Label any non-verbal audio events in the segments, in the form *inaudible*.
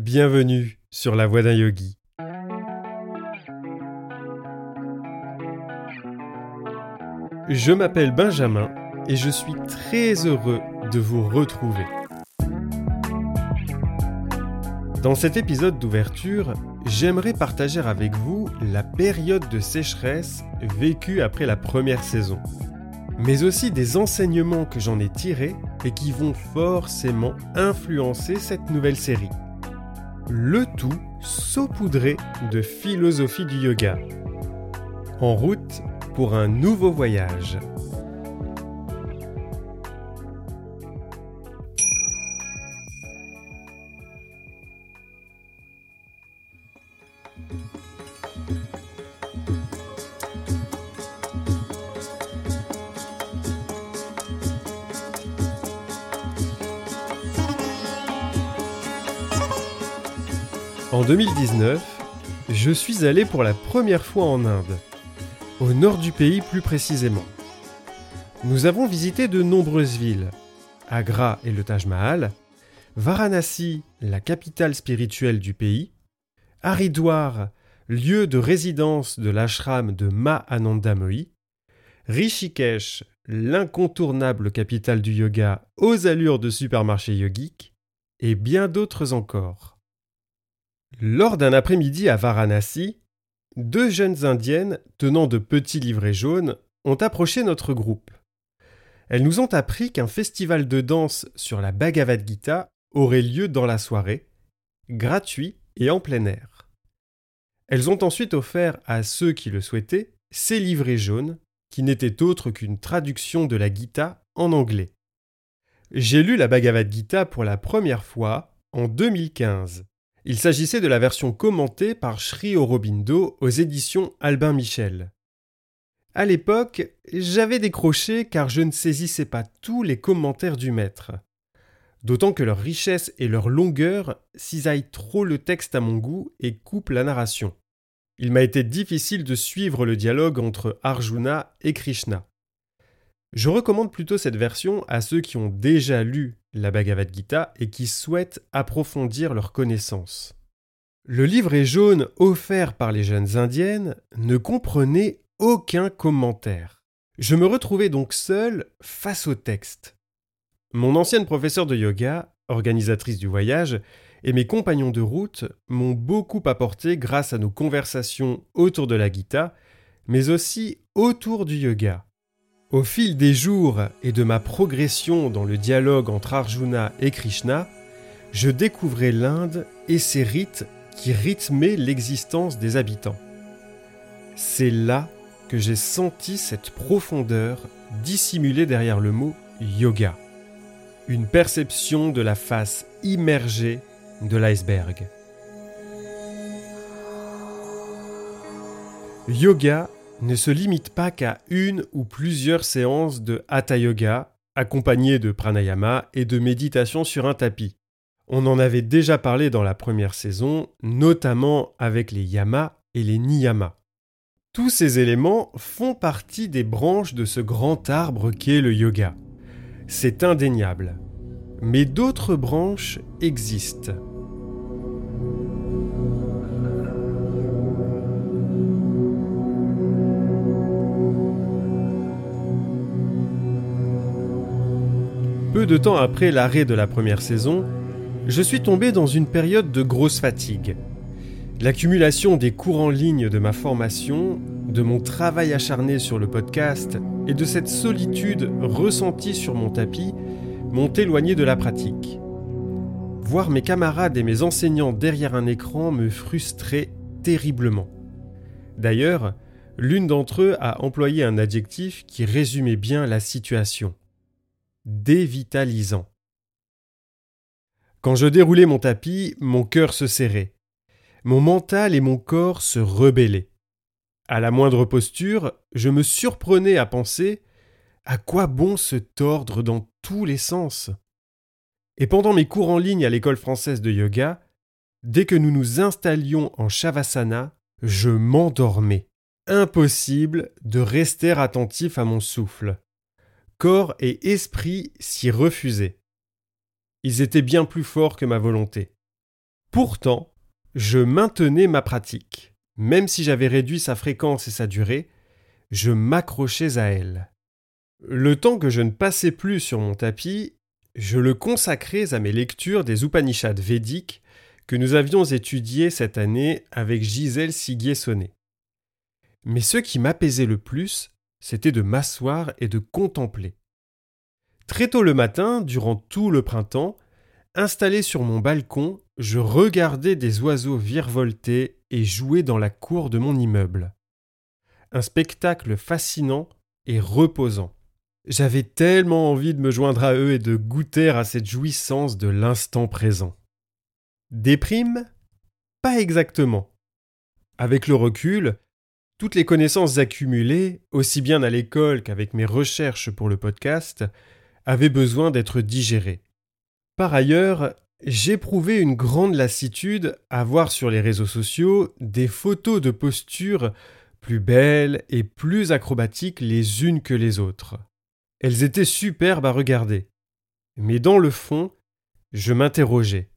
Bienvenue sur la voie d'un yogi. Je m'appelle Benjamin et je suis très heureux de vous retrouver. Dans cet épisode d'ouverture, j'aimerais partager avec vous la période de sécheresse vécue après la première saison, mais aussi des enseignements que j'en ai tirés et qui vont forcément influencer cette nouvelle série. Le tout saupoudré de philosophie du yoga. En route pour un nouveau voyage. En 2019, je suis allé pour la première fois en Inde, au nord du pays plus précisément. Nous avons visité de nombreuses villes, Agra et le Taj Mahal, Varanasi, la capitale spirituelle du pays, Haridwar, lieu de résidence de l'ashram de Mahanandamoi, Rishikesh, l'incontournable capitale du yoga aux allures de supermarché yogique, et bien d'autres encore. Lors d'un après-midi à Varanasi, deux jeunes indiennes tenant de petits livrets jaunes ont approché notre groupe. Elles nous ont appris qu'un festival de danse sur la Bhagavad Gita aurait lieu dans la soirée, gratuit et en plein air. Elles ont ensuite offert à ceux qui le souhaitaient ces livrets jaunes, qui n'étaient autres qu'une traduction de la Gita en anglais. J'ai lu la Bhagavad Gita pour la première fois en 2015 il s'agissait de la version commentée par Sri Aurobindo aux éditions Albin Michel. À l'époque, j'avais décroché car je ne saisissais pas tous les commentaires du maître. D'autant que leur richesse et leur longueur cisaillent trop le texte à mon goût et coupent la narration. Il m'a été difficile de suivre le dialogue entre Arjuna et Krishna. Je recommande plutôt cette version à ceux qui ont déjà lu la Bhagavad Gita et qui souhaitent approfondir leurs connaissances. Le livret jaune offert par les jeunes indiennes ne comprenait aucun commentaire. Je me retrouvais donc seul face au texte. Mon ancienne professeure de yoga, organisatrice du voyage, et mes compagnons de route m'ont beaucoup apporté grâce à nos conversations autour de la Gita, mais aussi autour du yoga. Au fil des jours et de ma progression dans le dialogue entre Arjuna et Krishna, je découvrais l'Inde et ses rites qui rythmaient l'existence des habitants. C'est là que j'ai senti cette profondeur dissimulée derrière le mot yoga, une perception de la face immergée de l'iceberg. Yoga ne se limite pas qu'à une ou plusieurs séances de hatha yoga accompagnées de pranayama et de méditation sur un tapis. On en avait déjà parlé dans la première saison, notamment avec les yamas et les niyamas. Tous ces éléments font partie des branches de ce grand arbre qu'est le yoga. C'est indéniable. Mais d'autres branches existent. Peu de temps après l'arrêt de la première saison, je suis tombé dans une période de grosse fatigue. L'accumulation des cours en ligne de ma formation, de mon travail acharné sur le podcast et de cette solitude ressentie sur mon tapis m'ont éloigné de la pratique. Voir mes camarades et mes enseignants derrière un écran me frustrait terriblement. D'ailleurs, l'une d'entre eux a employé un adjectif qui résumait bien la situation dévitalisant. Quand je déroulais mon tapis, mon cœur se serrait. Mon mental et mon corps se rebellaient. À la moindre posture, je me surprenais à penser à quoi bon se tordre dans tous les sens Et pendant mes cours en ligne à l'école française de yoga, dès que nous nous installions en Shavasana, je m'endormais. Impossible de rester attentif à mon souffle corps et esprit s'y refusaient. Ils étaient bien plus forts que ma volonté. Pourtant, je maintenais ma pratique. Même si j'avais réduit sa fréquence et sa durée, je m'accrochais à elle. Le temps que je ne passais plus sur mon tapis, je le consacrais à mes lectures des Upanishads védiques que nous avions étudiées cette année avec Gisèle Siguier-Sonnet. Mais ce qui m'apaisait le plus, c'était de m'asseoir et de contempler. Très tôt le matin, durant tout le printemps, installé sur mon balcon, je regardais des oiseaux virevolter et jouer dans la cour de mon immeuble. Un spectacle fascinant et reposant. J'avais tellement envie de me joindre à eux et de goûter à cette jouissance de l'instant présent. Déprime Pas exactement. Avec le recul, toutes les connaissances accumulées, aussi bien à l'école qu'avec mes recherches pour le podcast, avaient besoin d'être digérées. Par ailleurs, j'éprouvais une grande lassitude à voir sur les réseaux sociaux des photos de postures plus belles et plus acrobatiques les unes que les autres. Elles étaient superbes à regarder. Mais dans le fond, je m'interrogeais.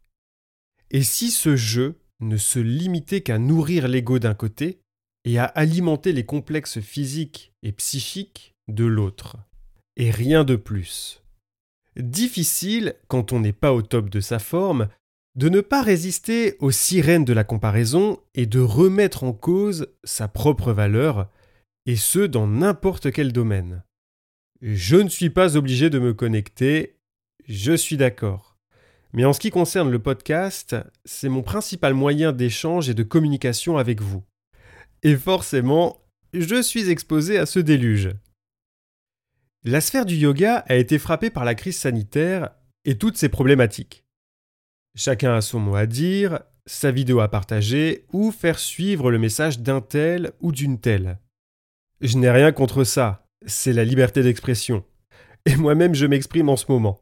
Et si ce jeu ne se limitait qu'à nourrir l'ego d'un côté et à alimenter les complexes physiques et psychiques de l'autre Et rien de plus. Difficile, quand on n'est pas au top de sa forme, de ne pas résister aux sirènes de la comparaison et de remettre en cause sa propre valeur, et ce dans n'importe quel domaine. Je ne suis pas obligé de me connecter, je suis d'accord. Mais en ce qui concerne le podcast, c'est mon principal moyen d'échange et de communication avec vous. Et forcément, je suis exposé à ce déluge. La sphère du yoga a été frappée par la crise sanitaire et toutes ses problématiques. Chacun a son mot à dire, sa vidéo à partager ou faire suivre le message d'un tel ou d'une telle. Je n'ai rien contre ça, c'est la liberté d'expression. Et moi-même je m'exprime en ce moment.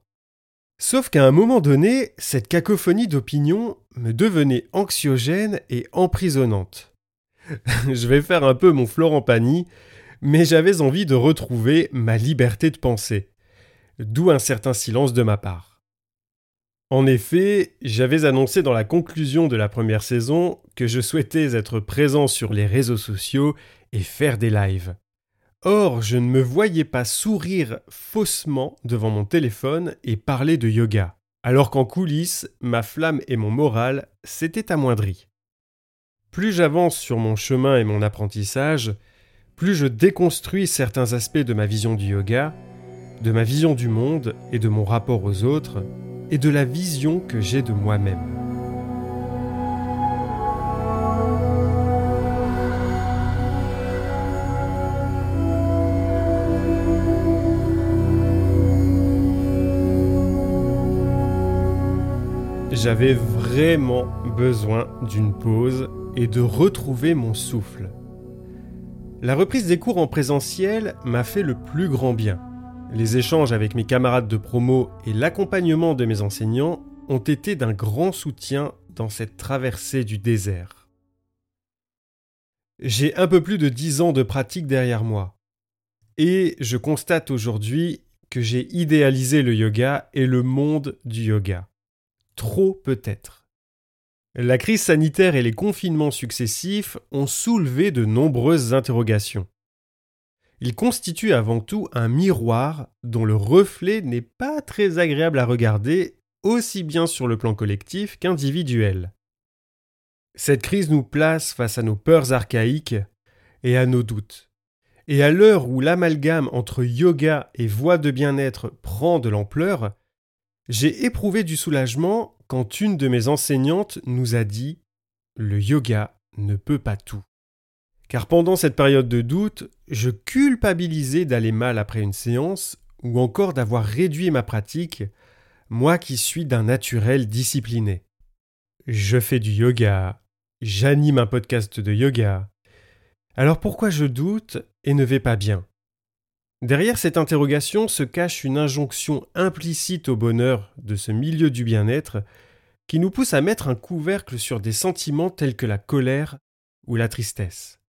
Sauf qu'à un moment donné, cette cacophonie d'opinions me devenait anxiogène et emprisonnante. *laughs* je vais faire un peu mon Florent Pagny, mais j'avais envie de retrouver ma liberté de penser. D'où un certain silence de ma part. En effet, j'avais annoncé dans la conclusion de la première saison que je souhaitais être présent sur les réseaux sociaux et faire des lives. Or, je ne me voyais pas sourire faussement devant mon téléphone et parler de yoga, alors qu'en coulisses, ma flamme et mon moral s'étaient amoindris. Plus j'avance sur mon chemin et mon apprentissage, plus je déconstruis certains aspects de ma vision du yoga, de ma vision du monde et de mon rapport aux autres, et de la vision que j'ai de moi-même. J'avais vraiment besoin d'une pause et de retrouver mon souffle. La reprise des cours en présentiel m'a fait le plus grand bien. Les échanges avec mes camarades de promo et l'accompagnement de mes enseignants ont été d'un grand soutien dans cette traversée du désert. J'ai un peu plus de dix ans de pratique derrière moi. Et je constate aujourd'hui que j'ai idéalisé le yoga et le monde du yoga. Trop peut-être. La crise sanitaire et les confinements successifs ont soulevé de nombreuses interrogations. Ils constituent avant tout un miroir dont le reflet n'est pas très agréable à regarder, aussi bien sur le plan collectif qu'individuel. Cette crise nous place face à nos peurs archaïques et à nos doutes. Et à l'heure où l'amalgame entre yoga et voie de bien-être prend de l'ampleur, j'ai éprouvé du soulagement quand une de mes enseignantes nous a dit Le yoga ne peut pas tout. Car pendant cette période de doute, je culpabilisais d'aller mal après une séance ou encore d'avoir réduit ma pratique, moi qui suis d'un naturel discipliné. Je fais du yoga, j'anime un podcast de yoga. Alors pourquoi je doute et ne vais pas bien? Derrière cette interrogation se cache une injonction implicite au bonheur de ce milieu du bien-être qui nous pousse à mettre un couvercle sur des sentiments tels que la colère ou la tristesse.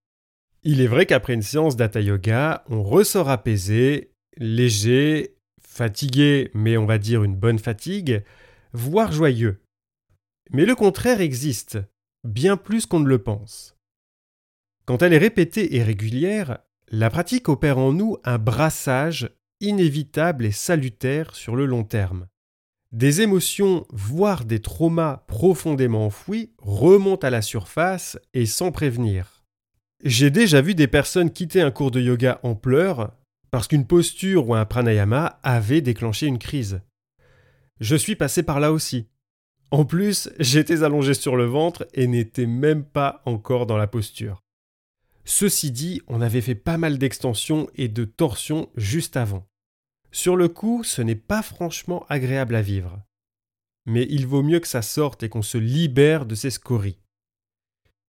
Il est vrai qu'après une séance d'Hatha Yoga, on ressort apaisé, léger, fatigué, mais on va dire une bonne fatigue, voire joyeux. Mais le contraire existe, bien plus qu'on ne le pense. Quand elle est répétée et régulière, la pratique opère en nous un brassage inévitable et salutaire sur le long terme. Des émotions, voire des traumas profondément enfouis, remontent à la surface et sans prévenir. J'ai déjà vu des personnes quitter un cours de yoga en pleurs parce qu'une posture ou un pranayama avait déclenché une crise. Je suis passé par là aussi. En plus, j'étais allongé sur le ventre et n'étais même pas encore dans la posture. Ceci dit, on avait fait pas mal d'extensions et de torsions juste avant. Sur le coup, ce n'est pas franchement agréable à vivre. Mais il vaut mieux que ça sorte et qu'on se libère de ces scories.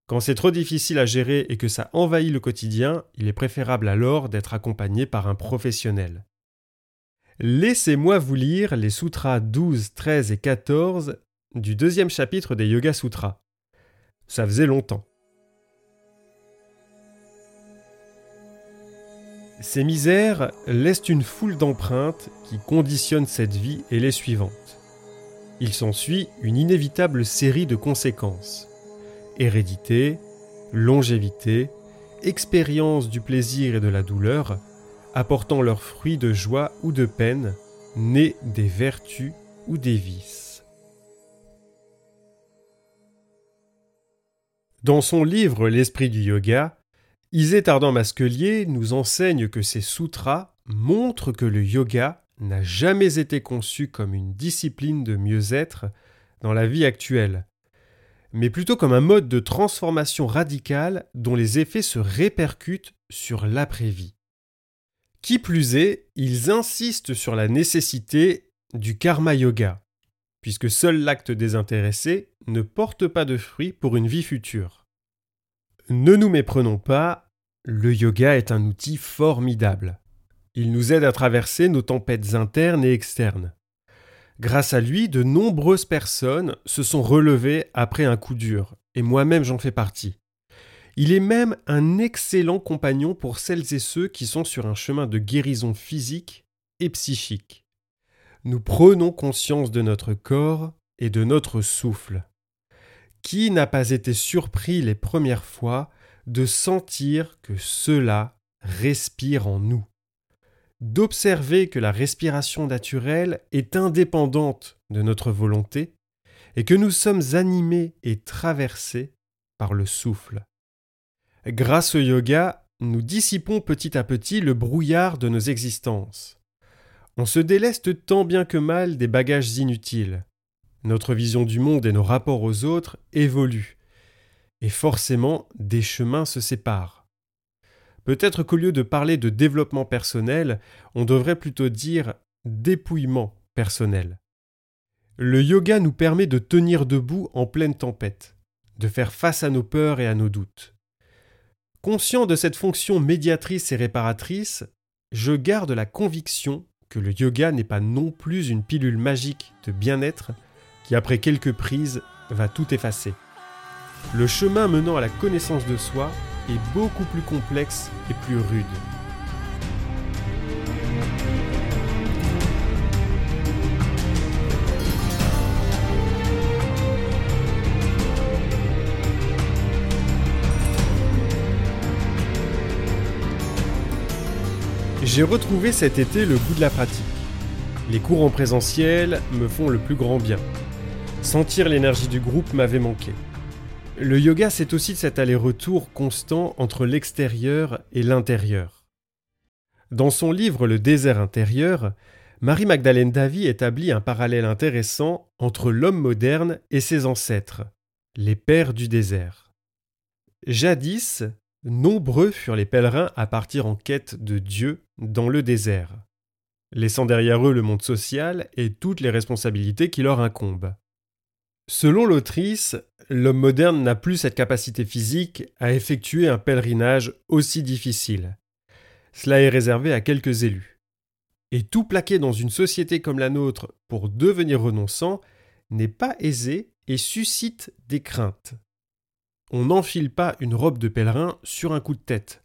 Quand c'est trop difficile à gérer et que ça envahit le quotidien, il est préférable alors d'être accompagné par un professionnel. Laissez-moi vous lire les sutras 12, 13 et 14 du deuxième chapitre des Yoga Sutras. Ça faisait longtemps. Ces misères laissent une foule d'empreintes qui conditionnent cette vie et les suivantes. Il s'ensuit une inévitable série de conséquences. Hérédité, longévité, expérience du plaisir et de la douleur, apportant leurs fruits de joie ou de peine, nés des vertus ou des vices. Dans son livre L'esprit du yoga, Isé Tardant Masquelier nous enseigne que ces sutras montrent que le yoga n'a jamais été conçu comme une discipline de mieux-être dans la vie actuelle, mais plutôt comme un mode de transformation radicale dont les effets se répercutent sur l'après-vie. Qui plus est, ils insistent sur la nécessité du karma yoga, puisque seul l'acte désintéressé ne porte pas de fruits pour une vie future. Ne nous méprenons pas, le yoga est un outil formidable. Il nous aide à traverser nos tempêtes internes et externes. Grâce à lui, de nombreuses personnes se sont relevées après un coup dur, et moi-même j'en fais partie. Il est même un excellent compagnon pour celles et ceux qui sont sur un chemin de guérison physique et psychique. Nous prenons conscience de notre corps et de notre souffle. Qui n'a pas été surpris les premières fois de sentir que cela respire en nous, d'observer que la respiration naturelle est indépendante de notre volonté et que nous sommes animés et traversés par le souffle. Grâce au yoga, nous dissipons petit à petit le brouillard de nos existences. On se déleste tant bien que mal des bagages inutiles. Notre vision du monde et nos rapports aux autres évoluent et forcément des chemins se séparent. Peut-être qu'au lieu de parler de développement personnel, on devrait plutôt dire dépouillement personnel. Le yoga nous permet de tenir debout en pleine tempête, de faire face à nos peurs et à nos doutes. Conscient de cette fonction médiatrice et réparatrice, je garde la conviction que le yoga n'est pas non plus une pilule magique de bien-être qui, après quelques prises, va tout effacer. Le chemin menant à la connaissance de soi est beaucoup plus complexe et plus rude. J'ai retrouvé cet été le goût de la pratique. Les cours en présentiel me font le plus grand bien. Sentir l'énergie du groupe m'avait manqué. Le yoga, c'est aussi cet aller-retour constant entre l'extérieur et l'intérieur. Dans son livre Le désert intérieur, Marie-Magdalene Davy établit un parallèle intéressant entre l'homme moderne et ses ancêtres, les pères du désert. Jadis, nombreux furent les pèlerins à partir en quête de Dieu dans le désert, laissant derrière eux le monde social et toutes les responsabilités qui leur incombent. Selon l'autrice, l'homme moderne n'a plus cette capacité physique à effectuer un pèlerinage aussi difficile. Cela est réservé à quelques élus. Et tout plaquer dans une société comme la nôtre pour devenir renonçant n'est pas aisé et suscite des craintes. On n'enfile pas une robe de pèlerin sur un coup de tête.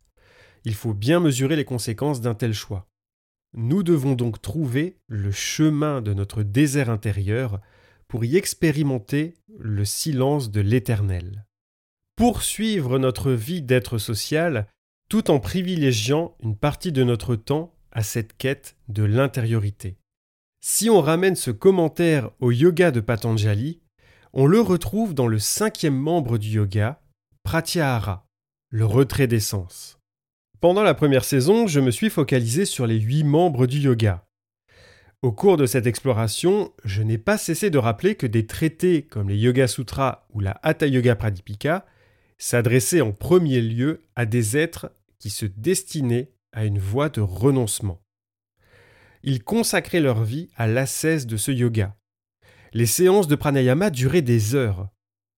Il faut bien mesurer les conséquences d'un tel choix. Nous devons donc trouver le chemin de notre désert intérieur pour y expérimenter le silence de l'éternel. Poursuivre notre vie d'être social tout en privilégiant une partie de notre temps à cette quête de l'intériorité. Si on ramène ce commentaire au yoga de Patanjali, on le retrouve dans le cinquième membre du yoga, Pratyahara, le retrait des sens. Pendant la première saison, je me suis focalisé sur les huit membres du yoga. Au cours de cette exploration, je n'ai pas cessé de rappeler que des traités comme les Yoga Sutras ou la Hatha Yoga Pradipika s'adressaient en premier lieu à des êtres qui se destinaient à une voie de renoncement. Ils consacraient leur vie à l'ascèse de ce yoga. Les séances de pranayama duraient des heures,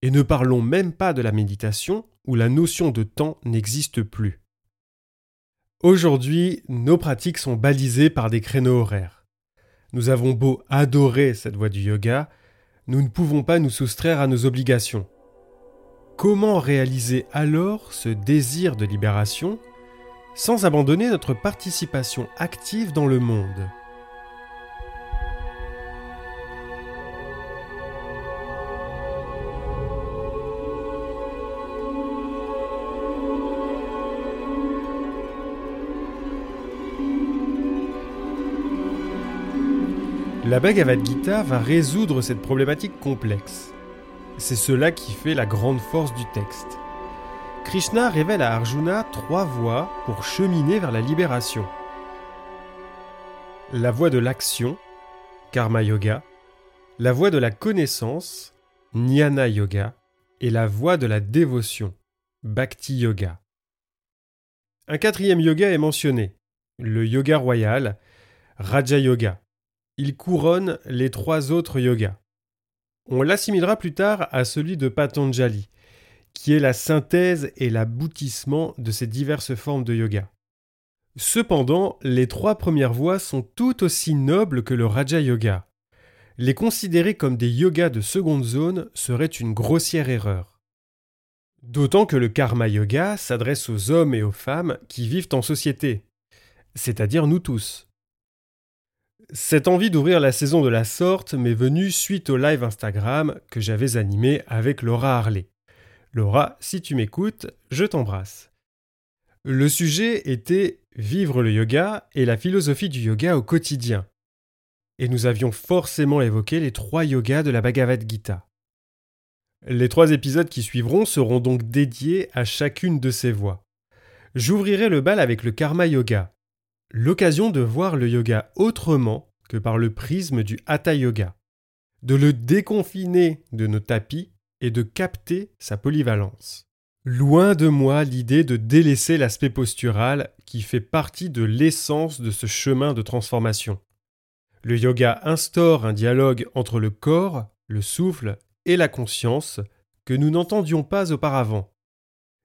et ne parlons même pas de la méditation où la notion de temps n'existe plus. Aujourd'hui, nos pratiques sont balisées par des créneaux horaires. Nous avons beau adorer cette voie du yoga, nous ne pouvons pas nous soustraire à nos obligations. Comment réaliser alors ce désir de libération sans abandonner notre participation active dans le monde? La Bhagavad Gita va résoudre cette problématique complexe. C'est cela qui fait la grande force du texte. Krishna révèle à Arjuna trois voies pour cheminer vers la libération. La voie de l'action, Karma Yoga, la voie de la connaissance, Jnana Yoga, et la voie de la dévotion, Bhakti Yoga. Un quatrième yoga est mentionné, le yoga royal, Raja Yoga, il couronne les trois autres yogas. On l'assimilera plus tard à celui de Patanjali, qui est la synthèse et l'aboutissement de ces diverses formes de yoga. Cependant, les trois premières voies sont tout aussi nobles que le Raja Yoga. Les considérer comme des yogas de seconde zone serait une grossière erreur. D'autant que le Karma Yoga s'adresse aux hommes et aux femmes qui vivent en société, c'est-à-dire nous tous. Cette envie d'ouvrir la saison de la sorte m'est venue suite au live Instagram que j'avais animé avec Laura Harley. Laura, si tu m'écoutes, je t'embrasse. Le sujet était vivre le yoga et la philosophie du yoga au quotidien. Et nous avions forcément évoqué les trois yogas de la Bhagavad Gita. Les trois épisodes qui suivront seront donc dédiés à chacune de ces voies. J'ouvrirai le bal avec le karma yoga, l'occasion de voir le yoga autrement que par le prisme du hatha yoga, de le déconfiner de nos tapis et de capter sa polyvalence. Loin de moi l'idée de délaisser l'aspect postural qui fait partie de l'essence de ce chemin de transformation. Le yoga instaure un dialogue entre le corps, le souffle et la conscience que nous n'entendions pas auparavant.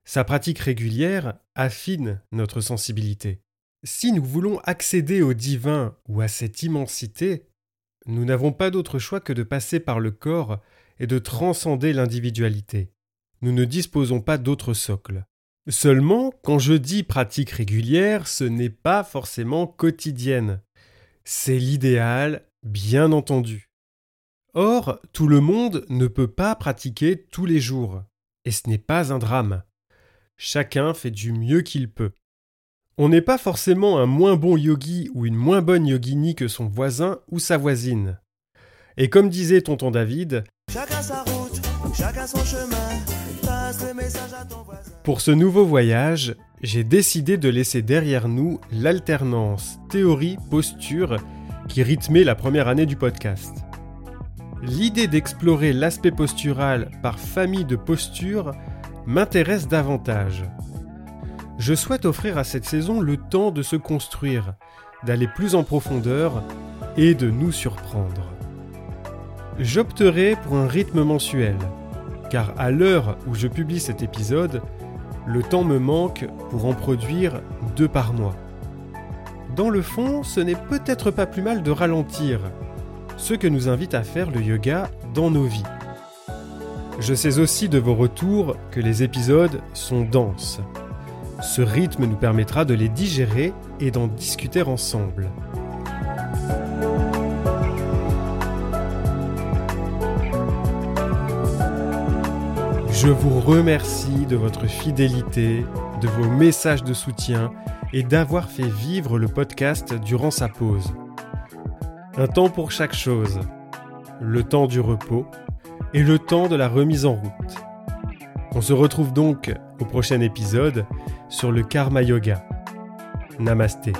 Sa pratique régulière affine notre sensibilité. Si nous voulons accéder au divin ou à cette immensité, nous n'avons pas d'autre choix que de passer par le corps et de transcender l'individualité. Nous ne disposons pas d'autre socle. Seulement, quand je dis pratique régulière, ce n'est pas forcément quotidienne. C'est l'idéal, bien entendu. Or, tout le monde ne peut pas pratiquer tous les jours, et ce n'est pas un drame. Chacun fait du mieux qu'il peut. On n'est pas forcément un moins bon yogi ou une moins bonne yogini que son voisin ou sa voisine. Et comme disait tonton David, Pour ce nouveau voyage, j'ai décidé de laisser derrière nous l'alternance théorie-posture qui rythmait la première année du podcast. L'idée d'explorer l'aspect postural par famille de postures m'intéresse davantage je souhaite offrir à cette saison le temps de se construire, d'aller plus en profondeur et de nous surprendre. J'opterai pour un rythme mensuel, car à l'heure où je publie cet épisode, le temps me manque pour en produire deux par mois. Dans le fond, ce n'est peut-être pas plus mal de ralentir, ce que nous invite à faire le yoga dans nos vies. Je sais aussi de vos retours que les épisodes sont denses. Ce rythme nous permettra de les digérer et d'en discuter ensemble. Je vous remercie de votre fidélité, de vos messages de soutien et d'avoir fait vivre le podcast durant sa pause. Un temps pour chaque chose. Le temps du repos et le temps de la remise en route. On se retrouve donc au prochain épisode sur le karma yoga. Namasté.